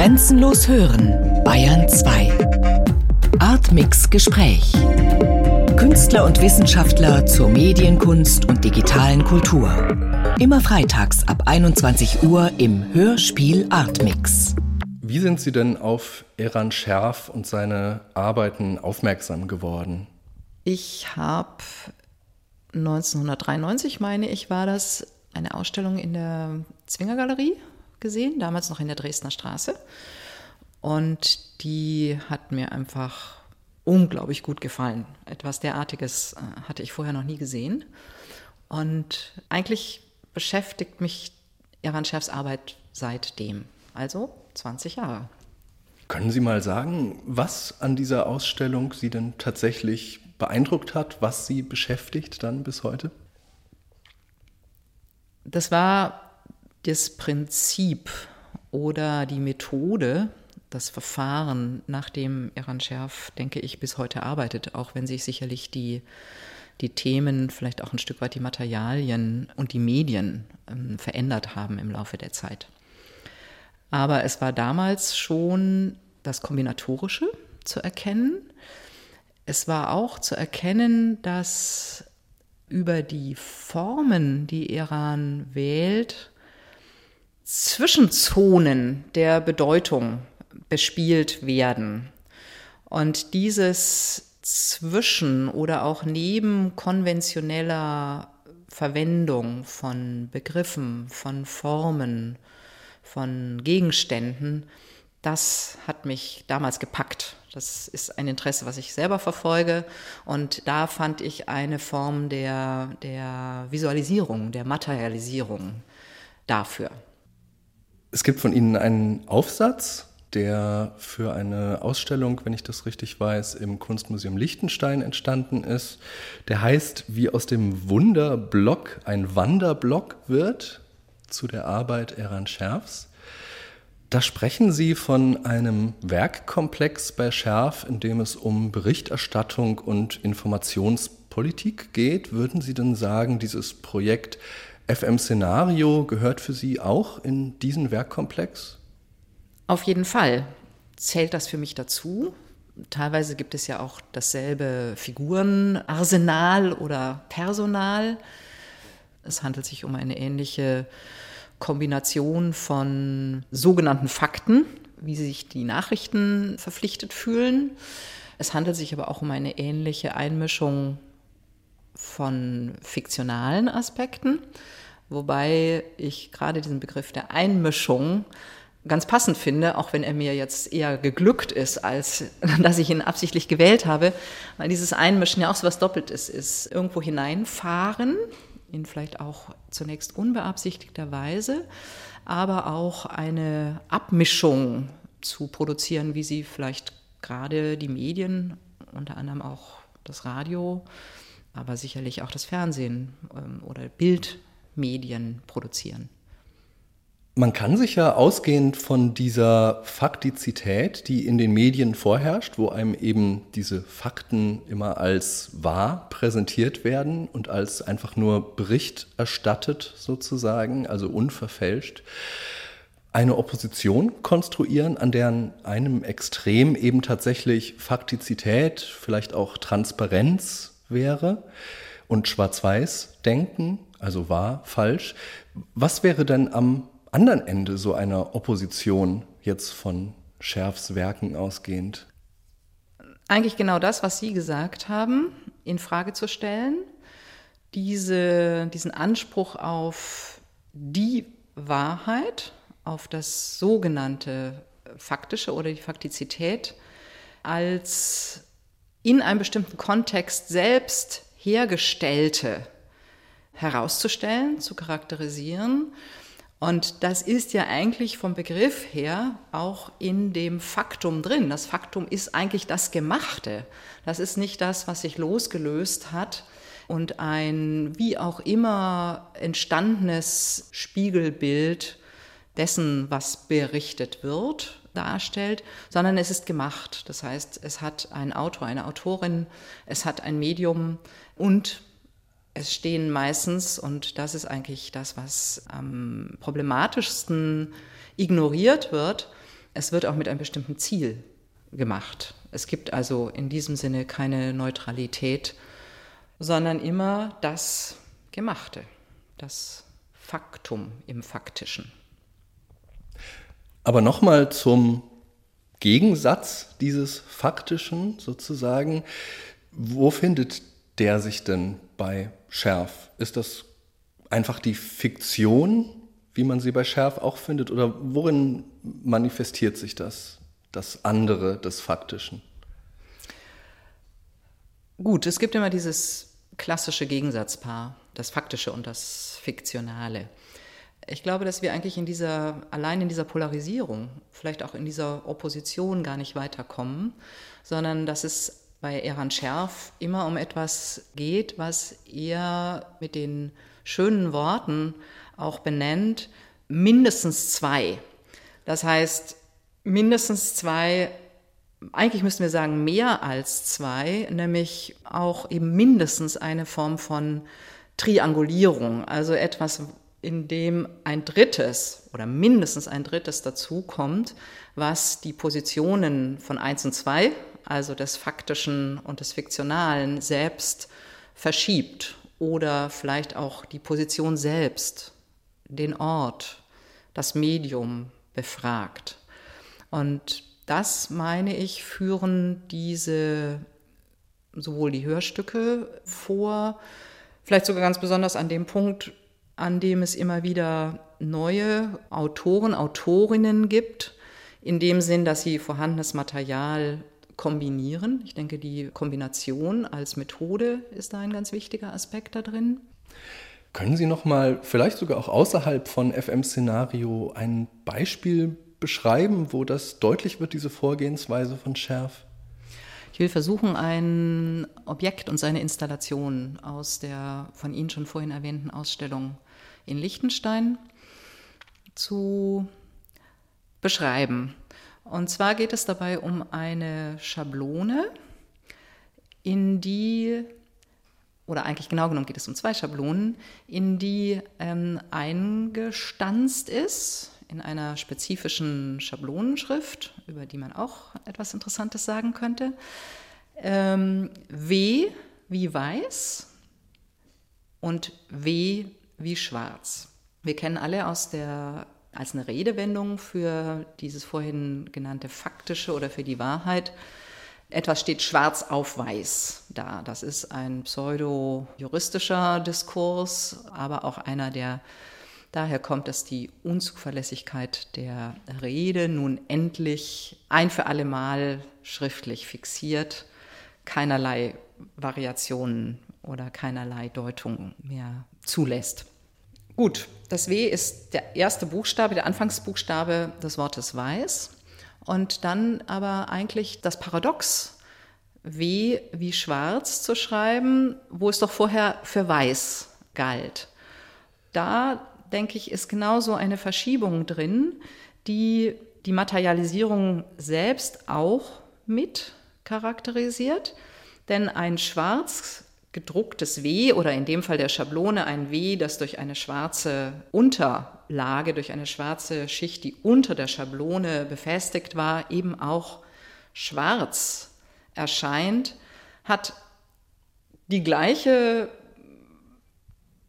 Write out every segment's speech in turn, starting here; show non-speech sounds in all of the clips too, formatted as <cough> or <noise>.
Grenzenlos hören, Bayern 2. Artmix Gespräch. Künstler und Wissenschaftler zur Medienkunst und digitalen Kultur. Immer freitags ab 21 Uhr im Hörspiel Artmix. Wie sind Sie denn auf Eran Scherf und seine Arbeiten aufmerksam geworden? Ich habe 1993, meine ich, war das, eine Ausstellung in der Zwingergalerie gesehen, damals noch in der Dresdner Straße. Und die hat mir einfach unglaublich gut gefallen. Etwas derartiges äh, hatte ich vorher noch nie gesehen. Und eigentlich beschäftigt mich Eran Schärfs Arbeit seitdem, also 20 Jahre. Können Sie mal sagen, was an dieser Ausstellung Sie denn tatsächlich beeindruckt hat, was Sie beschäftigt dann bis heute? Das war das Prinzip oder die Methode, das Verfahren, nach dem Eran Scherf, denke ich, bis heute arbeitet, auch wenn sich sicherlich die, die Themen, vielleicht auch ein Stück weit die Materialien und die Medien ähm, verändert haben im Laufe der Zeit. Aber es war damals schon das Kombinatorische zu erkennen. Es war auch zu erkennen, dass über die Formen, die Iran wählt, Zwischenzonen der Bedeutung bespielt werden. Und dieses zwischen oder auch neben konventioneller Verwendung von Begriffen, von Formen, von Gegenständen, das hat mich damals gepackt. Das ist ein Interesse, was ich selber verfolge. Und da fand ich eine Form der, der Visualisierung, der Materialisierung dafür. Es gibt von Ihnen einen Aufsatz, der für eine Ausstellung, wenn ich das richtig weiß, im Kunstmuseum Liechtenstein entstanden ist. Der heißt, wie aus dem Wunderblock ein Wanderblock wird, zu der Arbeit Eran Scherfs. Da sprechen Sie von einem Werkkomplex bei Scherf, in dem es um Berichterstattung und Informationspolitik geht. Würden Sie denn sagen, dieses Projekt FM Szenario gehört für Sie auch in diesen Werkkomplex? Auf jeden Fall zählt das für mich dazu. Teilweise gibt es ja auch dasselbe Figurenarsenal oder Personal. Es handelt sich um eine ähnliche Kombination von sogenannten Fakten, wie sich die Nachrichten verpflichtet fühlen. Es handelt sich aber auch um eine ähnliche Einmischung von fiktionalen Aspekten, wobei ich gerade diesen Begriff der Einmischung ganz passend finde, auch wenn er mir jetzt eher geglückt ist, als <laughs> dass ich ihn absichtlich gewählt habe, weil dieses Einmischen ja auch so was Doppeltes ist. Irgendwo hineinfahren, in vielleicht auch zunächst unbeabsichtigter Weise, aber auch eine Abmischung zu produzieren, wie sie vielleicht gerade die Medien, unter anderem auch das Radio, aber sicherlich auch das Fernsehen ähm, oder Bildmedien produzieren. Man kann sich ja ausgehend von dieser Faktizität, die in den Medien vorherrscht, wo einem eben diese Fakten immer als wahr präsentiert werden und als einfach nur Bericht erstattet sozusagen, also unverfälscht, eine Opposition konstruieren, an deren einem Extrem eben tatsächlich Faktizität, vielleicht auch Transparenz wäre und Schwarz-Weiß-Denken, also wahr, falsch. Was wäre denn am anderen Ende so einer Opposition jetzt von Schärfs Werken ausgehend? Eigentlich genau das, was Sie gesagt haben, in Frage zu stellen. Diese, diesen Anspruch auf die Wahrheit, auf das sogenannte Faktische oder die Faktizität als in einem bestimmten Kontext selbst hergestellte herauszustellen, zu charakterisieren und das ist ja eigentlich vom Begriff her auch in dem Faktum drin. Das Faktum ist eigentlich das Gemachte. Das ist nicht das, was sich losgelöst hat und ein wie auch immer entstandenes Spiegelbild dessen, was berichtet wird, darstellt, sondern es ist gemacht. Das heißt, es hat ein Autor, eine Autorin, es hat ein Medium und es stehen meistens, und das ist eigentlich das, was am problematischsten ignoriert wird, es wird auch mit einem bestimmten Ziel gemacht. Es gibt also in diesem Sinne keine Neutralität, sondern immer das Gemachte, das Faktum im Faktischen. Aber nochmal zum Gegensatz dieses Faktischen sozusagen. Wo findet der sich denn bei Schärf? Ist das einfach die Fiktion, wie man sie bei Schärf auch findet? Oder worin manifestiert sich das, das andere des Faktischen? Gut, es gibt immer dieses klassische Gegensatzpaar, das Faktische und das Fiktionale. Ich glaube, dass wir eigentlich in dieser, allein in dieser Polarisierung, vielleicht auch in dieser Opposition gar nicht weiterkommen, sondern dass es bei Eran Scherf immer um etwas geht, was er mit den schönen Worten auch benennt, mindestens zwei. Das heißt, mindestens zwei, eigentlich müssten wir sagen mehr als zwei, nämlich auch eben mindestens eine Form von Triangulierung, also etwas, in dem ein drittes oder mindestens ein drittes dazukommt, was die Positionen von eins und zwei, also des Faktischen und des Fiktionalen, selbst verschiebt oder vielleicht auch die Position selbst, den Ort, das Medium befragt. Und das, meine ich, führen diese sowohl die Hörstücke vor, vielleicht sogar ganz besonders an dem Punkt, an dem es immer wieder neue Autoren, Autorinnen gibt, in dem Sinn, dass sie vorhandenes Material kombinieren. Ich denke, die Kombination als Methode ist da ein ganz wichtiger Aspekt da drin. Können Sie noch mal vielleicht sogar auch außerhalb von FM-Szenario ein Beispiel beschreiben, wo das deutlich wird, diese Vorgehensweise von Schärf? Ich will versuchen, ein Objekt und seine Installation aus der von Ihnen schon vorhin erwähnten Ausstellung in Liechtenstein zu beschreiben. Und zwar geht es dabei um eine Schablone, in die, oder eigentlich genau genommen geht es um zwei Schablonen, in die ähm, eingestanzt ist in einer spezifischen Schablonenschrift, über die man auch etwas Interessantes sagen könnte. Ähm, w wie weiß und W wie schwarz. Wir kennen alle aus der als eine Redewendung für dieses vorhin genannte faktische oder für die Wahrheit. Etwas steht schwarz auf weiß da. Das ist ein pseudo-juristischer Diskurs, aber auch einer, der daher kommt, dass die Unzuverlässigkeit der Rede nun endlich ein für alle Mal schriftlich fixiert, keinerlei Variationen oder keinerlei Deutung mehr zulässt. Gut, das W ist der erste Buchstabe, der Anfangsbuchstabe des Wortes weiß. Und dann aber eigentlich das Paradox, W wie schwarz zu schreiben, wo es doch vorher für weiß galt. Da, denke ich, ist genauso eine Verschiebung drin, die die Materialisierung selbst auch mit charakterisiert. Denn ein Schwarz gedrucktes W oder in dem Fall der Schablone ein W, das durch eine schwarze Unterlage, durch eine schwarze Schicht, die unter der Schablone befestigt war, eben auch schwarz erscheint, hat die gleiche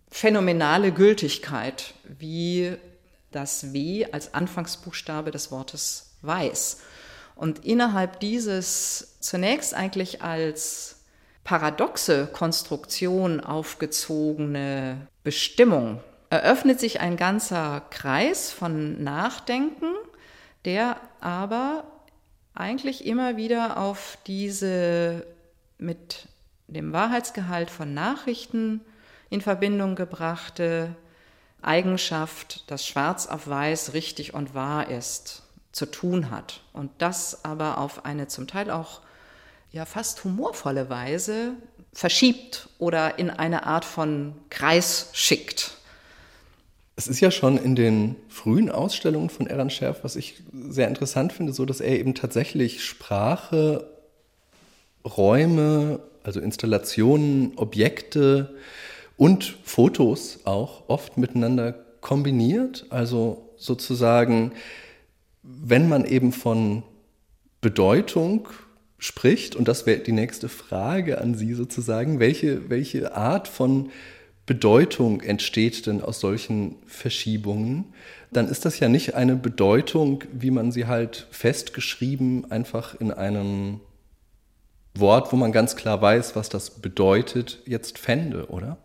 phänomenale Gültigkeit wie das W als Anfangsbuchstabe des Wortes weiß. Und innerhalb dieses zunächst eigentlich als paradoxe Konstruktion aufgezogene Bestimmung eröffnet sich ein ganzer Kreis von Nachdenken, der aber eigentlich immer wieder auf diese mit dem Wahrheitsgehalt von Nachrichten in Verbindung gebrachte Eigenschaft, dass schwarz auf weiß richtig und wahr ist, zu tun hat. Und das aber auf eine zum Teil auch ja fast humorvolle Weise verschiebt oder in eine Art von Kreis schickt. Es ist ja schon in den frühen Ausstellungen von Eran Scherf, was ich sehr interessant finde, so dass er eben tatsächlich Sprache, Räume, also Installationen, Objekte und Fotos auch oft miteinander kombiniert. Also sozusagen wenn man eben von Bedeutung spricht, und das wäre die nächste Frage an Sie sozusagen, welche, welche Art von Bedeutung entsteht denn aus solchen Verschiebungen, dann ist das ja nicht eine Bedeutung, wie man sie halt festgeschrieben einfach in einem Wort, wo man ganz klar weiß, was das bedeutet, jetzt fände, oder?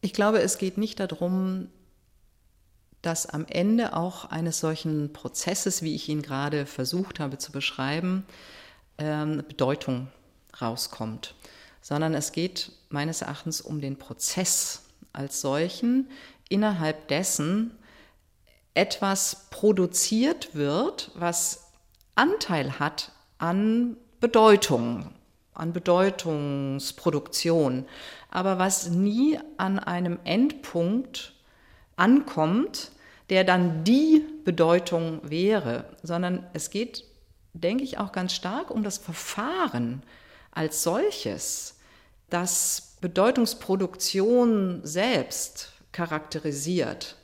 Ich glaube, es geht nicht darum, dass am Ende auch eines solchen Prozesses, wie ich ihn gerade versucht habe zu beschreiben, ähm, Bedeutung rauskommt, sondern es geht meines Erachtens um den Prozess als solchen, innerhalb dessen etwas produziert wird, was Anteil hat an Bedeutung, an Bedeutungsproduktion, aber was nie an einem Endpunkt ankommt, der dann die Bedeutung wäre, sondern es geht, denke ich, auch ganz stark um das Verfahren als solches, das Bedeutungsproduktion selbst charakterisiert,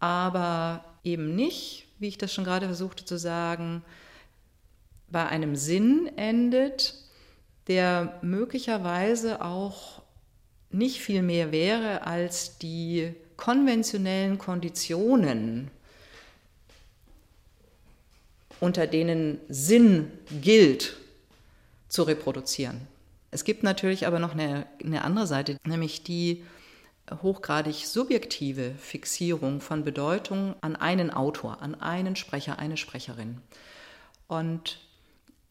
aber eben nicht, wie ich das schon gerade versuchte zu sagen, bei einem Sinn endet, der möglicherweise auch nicht viel mehr wäre als die konventionellen Konditionen, unter denen Sinn gilt, zu reproduzieren. Es gibt natürlich aber noch eine, eine andere Seite, nämlich die hochgradig subjektive Fixierung von Bedeutung an einen Autor, an einen Sprecher, eine Sprecherin. Und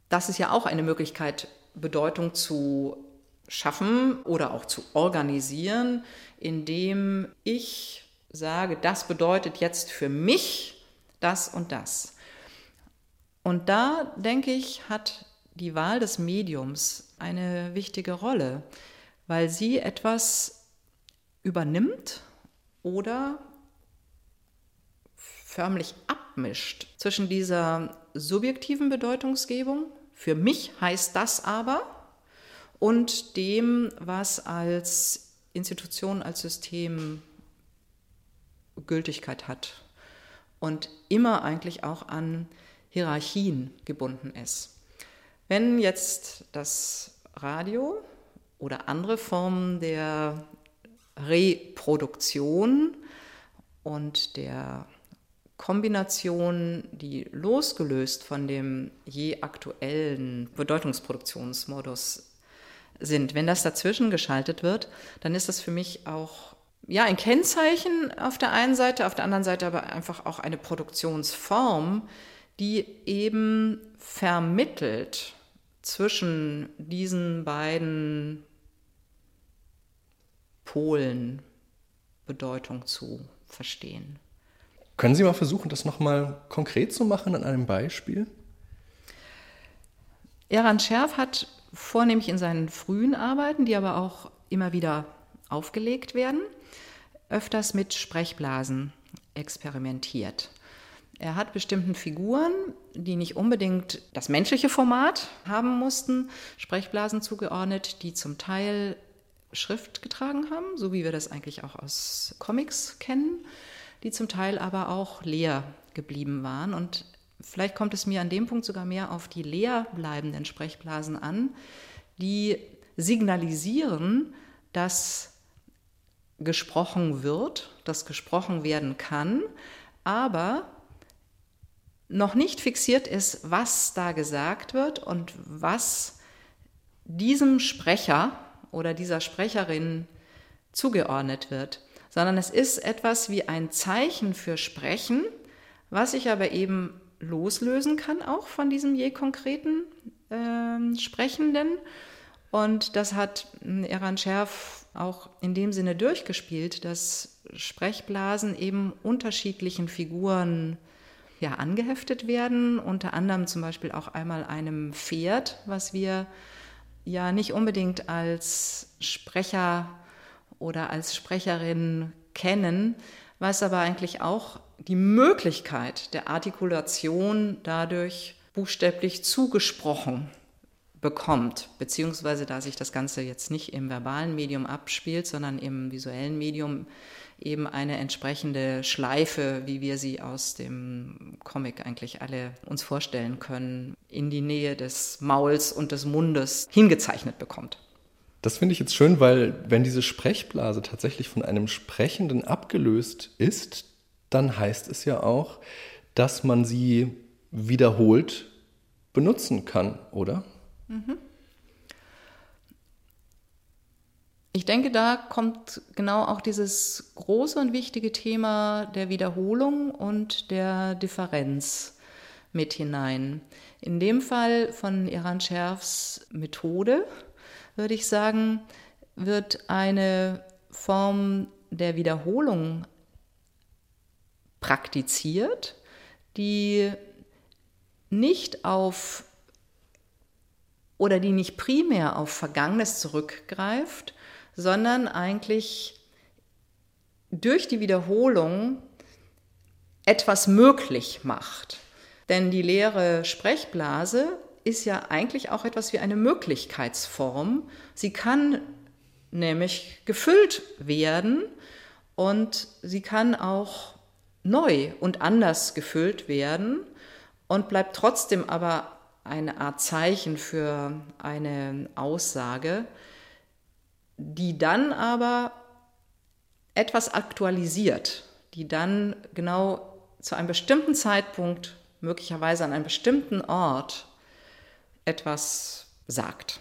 das ist ja auch eine Möglichkeit, Bedeutung zu schaffen oder auch zu organisieren, indem ich sage, das bedeutet jetzt für mich das und das. Und da, denke ich, hat die Wahl des Mediums eine wichtige Rolle, weil sie etwas übernimmt oder förmlich abmischt zwischen dieser subjektiven Bedeutungsgebung, für mich heißt das aber, und dem, was als Institution, als System Gültigkeit hat und immer eigentlich auch an Hierarchien gebunden ist. Wenn jetzt das Radio oder andere Formen der Reproduktion und der Kombination, die losgelöst von dem je aktuellen Bedeutungsproduktionsmodus sind. Wenn das dazwischen geschaltet wird, dann ist das für mich auch ja, ein Kennzeichen auf der einen Seite, auf der anderen Seite aber einfach auch eine Produktionsform, die eben vermittelt zwischen diesen beiden Polen Bedeutung zu verstehen. Können Sie mal versuchen, das nochmal konkret zu machen an einem Beispiel? Eran Scherf hat vornehmlich in seinen frühen Arbeiten, die aber auch immer wieder aufgelegt werden, öfters mit Sprechblasen experimentiert. Er hat bestimmten Figuren, die nicht unbedingt das menschliche Format haben mussten, Sprechblasen zugeordnet, die zum Teil Schrift getragen haben, so wie wir das eigentlich auch aus Comics kennen, die zum Teil aber auch leer geblieben waren. Und vielleicht kommt es mir an dem Punkt sogar mehr auf die leer bleibenden Sprechblasen an, die signalisieren, dass gesprochen wird, dass gesprochen werden kann, aber noch nicht fixiert ist, was da gesagt wird und was diesem Sprecher oder dieser Sprecherin zugeordnet wird, sondern es ist etwas wie ein Zeichen für Sprechen, was ich aber eben loslösen kann, auch von diesem je konkreten äh, Sprechenden. Und das hat Eran Scherf auch in dem Sinne durchgespielt, dass Sprechblasen eben unterschiedlichen Figuren ja, angeheftet werden, unter anderem zum Beispiel auch einmal einem Pferd, was wir ja nicht unbedingt als Sprecher oder als Sprecherin kennen, was aber eigentlich auch die Möglichkeit der Artikulation dadurch buchstäblich zugesprochen bekommt, beziehungsweise da sich das Ganze jetzt nicht im verbalen Medium abspielt, sondern im visuellen Medium eben eine entsprechende Schleife, wie wir sie aus dem Comic eigentlich alle uns vorstellen können, in die Nähe des Mauls und des Mundes hingezeichnet bekommt. Das finde ich jetzt schön, weil wenn diese Sprechblase tatsächlich von einem Sprechenden abgelöst ist, dann heißt es ja auch, dass man sie wiederholt benutzen kann, oder? Mhm. Ich denke, da kommt genau auch dieses große und wichtige Thema der Wiederholung und der Differenz mit hinein. In dem Fall von Iran Scherfs Methode, würde ich sagen, wird eine Form der Wiederholung praktiziert, die nicht auf oder die nicht primär auf Vergangenes zurückgreift, sondern eigentlich durch die Wiederholung etwas möglich macht. Denn die leere Sprechblase ist ja eigentlich auch etwas wie eine Möglichkeitsform. Sie kann nämlich gefüllt werden und sie kann auch neu und anders gefüllt werden und bleibt trotzdem aber eine Art Zeichen für eine Aussage, die dann aber etwas aktualisiert, die dann genau zu einem bestimmten Zeitpunkt, möglicherweise an einem bestimmten Ort, etwas sagt.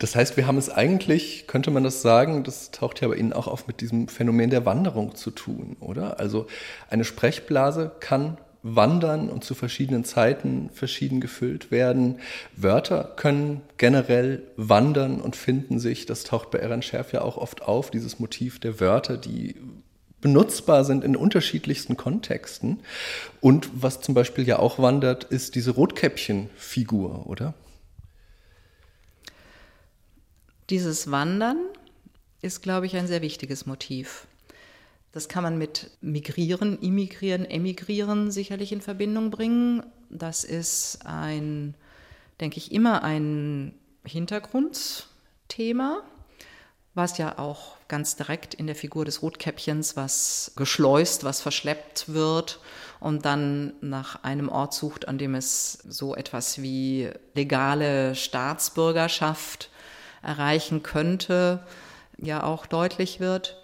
Das heißt, wir haben es eigentlich, könnte man das sagen, das taucht ja bei Ihnen auch auf mit diesem Phänomen der Wanderung zu tun, oder? Also eine Sprechblase kann wandern und zu verschiedenen Zeiten verschieden gefüllt werden. Wörter können generell wandern und finden sich, das taucht bei Eran Scherf ja auch oft auf, dieses Motiv der Wörter, die benutzbar sind in unterschiedlichsten Kontexten. Und was zum Beispiel ja auch wandert, ist diese Rotkäppchen-Figur, oder? Dieses Wandern ist, glaube ich, ein sehr wichtiges Motiv. Das kann man mit Migrieren, Immigrieren, Emigrieren sicherlich in Verbindung bringen. Das ist ein, denke ich, immer ein Hintergrundthema, was ja auch ganz direkt in der Figur des Rotkäppchens, was geschleust, was verschleppt wird und dann nach einem Ort sucht, an dem es so etwas wie legale Staatsbürgerschaft erreichen könnte, ja auch deutlich wird.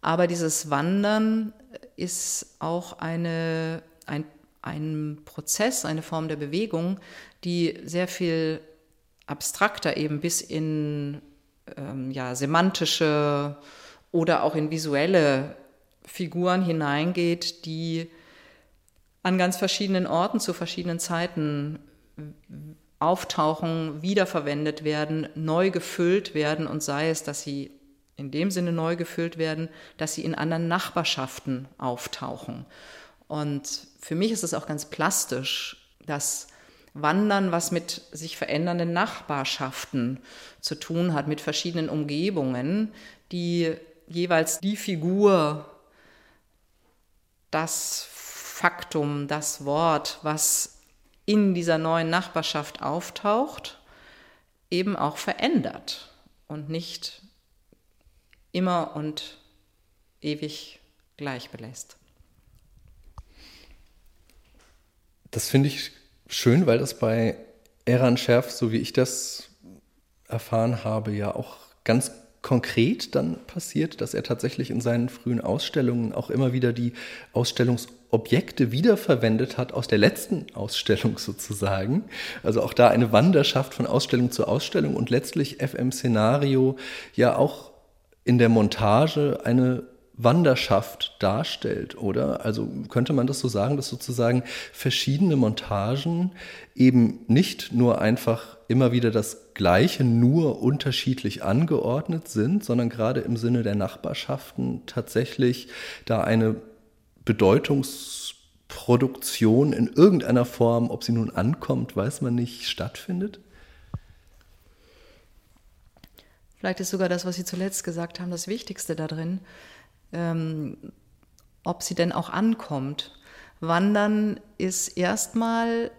Aber dieses Wandern ist auch eine, ein, ein Prozess, eine Form der Bewegung, die sehr viel abstrakter eben bis in ähm, ja, semantische oder auch in visuelle Figuren hineingeht, die an ganz verschiedenen Orten zu verschiedenen Zeiten auftauchen, wiederverwendet werden, neu gefüllt werden und sei es, dass sie in dem Sinne neu gefüllt werden, dass sie in anderen Nachbarschaften auftauchen. Und für mich ist es auch ganz plastisch, dass Wandern was mit sich verändernden Nachbarschaften zu tun hat, mit verschiedenen Umgebungen, die jeweils die Figur, das Faktum, das Wort, was in dieser neuen Nachbarschaft auftaucht, eben auch verändert und nicht immer und ewig gleich belässt. Das finde ich schön, weil das bei Eran Scherf, so wie ich das erfahren habe, ja auch ganz konkret dann passiert, dass er tatsächlich in seinen frühen Ausstellungen auch immer wieder die Ausstellungsobjekte wiederverwendet hat aus der letzten Ausstellung sozusagen. Also auch da eine Wanderschaft von Ausstellung zu Ausstellung und letztlich FM Szenario ja auch in der Montage eine Wanderschaft darstellt, oder? Also könnte man das so sagen, dass sozusagen verschiedene Montagen eben nicht nur einfach immer wieder das Gleiche, nur unterschiedlich angeordnet sind, sondern gerade im Sinne der Nachbarschaften tatsächlich da eine Bedeutungsproduktion in irgendeiner Form, ob sie nun ankommt, weiß man nicht, stattfindet? Vielleicht ist sogar das, was Sie zuletzt gesagt haben, das Wichtigste da drin, ähm, ob sie denn auch ankommt. Wandern ist erstmal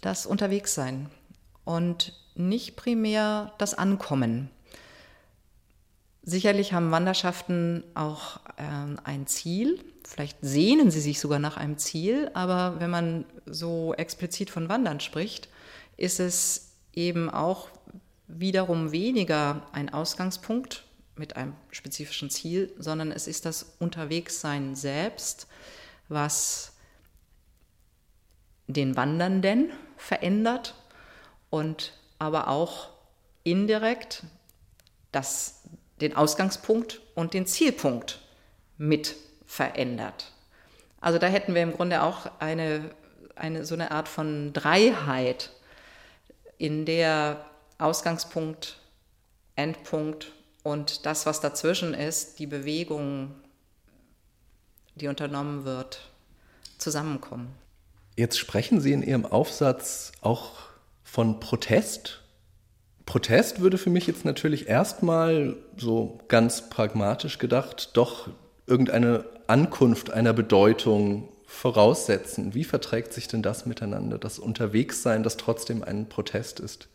das Unterwegssein. Und nicht primär das Ankommen. Sicherlich haben Wanderschaften auch äh, ein Ziel. Vielleicht sehnen sie sich sogar nach einem Ziel, aber wenn man so explizit von Wandern spricht, ist es eben auch wiederum weniger ein Ausgangspunkt mit einem spezifischen Ziel, sondern es ist das Unterwegssein selbst, was den Wandernden verändert und aber auch indirekt das, den Ausgangspunkt und den Zielpunkt mit verändert. Also da hätten wir im Grunde auch eine, eine so eine Art von Dreiheit, in der Ausgangspunkt, Endpunkt und das, was dazwischen ist, die Bewegung, die unternommen wird, zusammenkommen. Jetzt sprechen Sie in Ihrem Aufsatz auch von Protest. Protest würde für mich jetzt natürlich erstmal so ganz pragmatisch gedacht doch irgendeine Ankunft einer Bedeutung voraussetzen. Wie verträgt sich denn das miteinander, das Unterwegssein, das trotzdem ein Protest ist?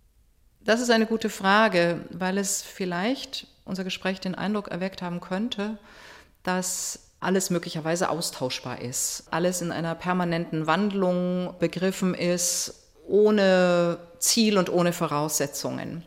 Das ist eine gute Frage, weil es vielleicht unser Gespräch den Eindruck erweckt haben könnte, dass alles möglicherweise austauschbar ist, alles in einer permanenten Wandlung begriffen ist, ohne Ziel und ohne Voraussetzungen.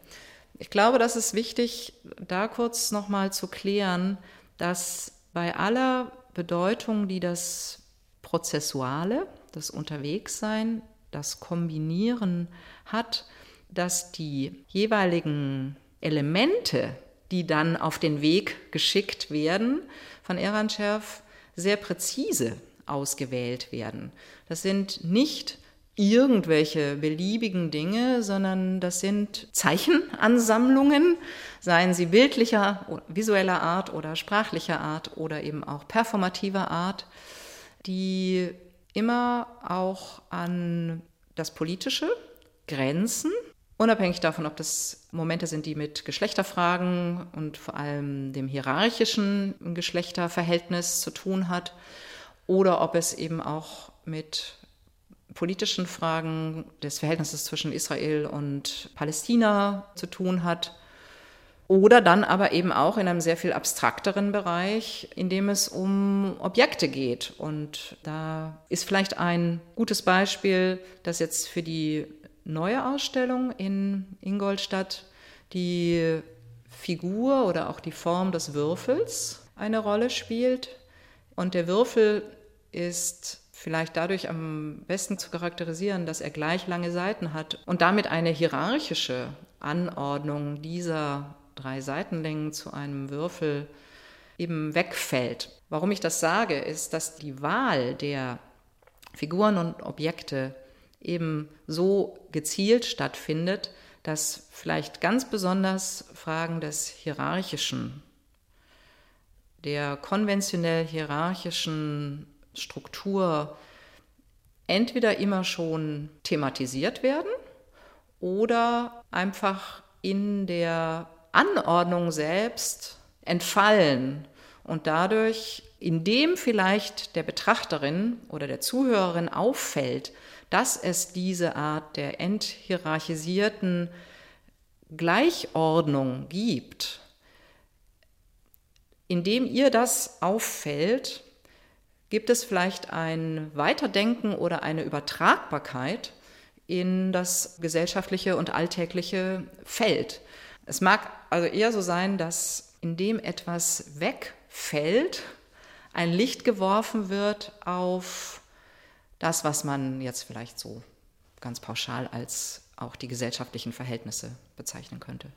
Ich glaube, das ist wichtig, da kurz nochmal zu klären, dass bei aller Bedeutung, die das Prozessuale, das Unterwegssein, das Kombinieren hat, dass die jeweiligen Elemente, die dann auf den Weg geschickt werden, von Erancherf sehr präzise ausgewählt werden. Das sind nicht irgendwelche beliebigen Dinge, sondern das sind Zeichenansammlungen, seien sie bildlicher, visueller Art oder sprachlicher Art oder eben auch performativer Art, die immer auch an das Politische grenzen Unabhängig davon, ob das Momente sind, die mit Geschlechterfragen und vor allem dem hierarchischen Geschlechterverhältnis zu tun hat, oder ob es eben auch mit politischen Fragen des Verhältnisses zwischen Israel und Palästina zu tun hat. Oder dann aber eben auch in einem sehr viel abstrakteren Bereich, in dem es um Objekte geht. Und da ist vielleicht ein gutes Beispiel, das jetzt für die neue Ausstellung in Ingolstadt die Figur oder auch die Form des Würfels eine Rolle spielt. Und der Würfel ist vielleicht dadurch am besten zu charakterisieren, dass er gleich lange Seiten hat und damit eine hierarchische Anordnung dieser drei Seitenlängen zu einem Würfel eben wegfällt. Warum ich das sage, ist, dass die Wahl der Figuren und Objekte eben so gezielt stattfindet, dass vielleicht ganz besonders Fragen des Hierarchischen, der konventionell hierarchischen Struktur entweder immer schon thematisiert werden oder einfach in der Anordnung selbst entfallen und dadurch, indem vielleicht der Betrachterin oder der Zuhörerin auffällt, dass es diese Art der enthierarchisierten Gleichordnung gibt, indem ihr das auffällt, gibt es vielleicht ein Weiterdenken oder eine Übertragbarkeit in das gesellschaftliche und alltägliche Feld. Es mag also eher so sein, dass indem etwas wegfällt, ein Licht geworfen wird auf das, was man jetzt vielleicht so ganz pauschal als auch die gesellschaftlichen Verhältnisse bezeichnen könnte.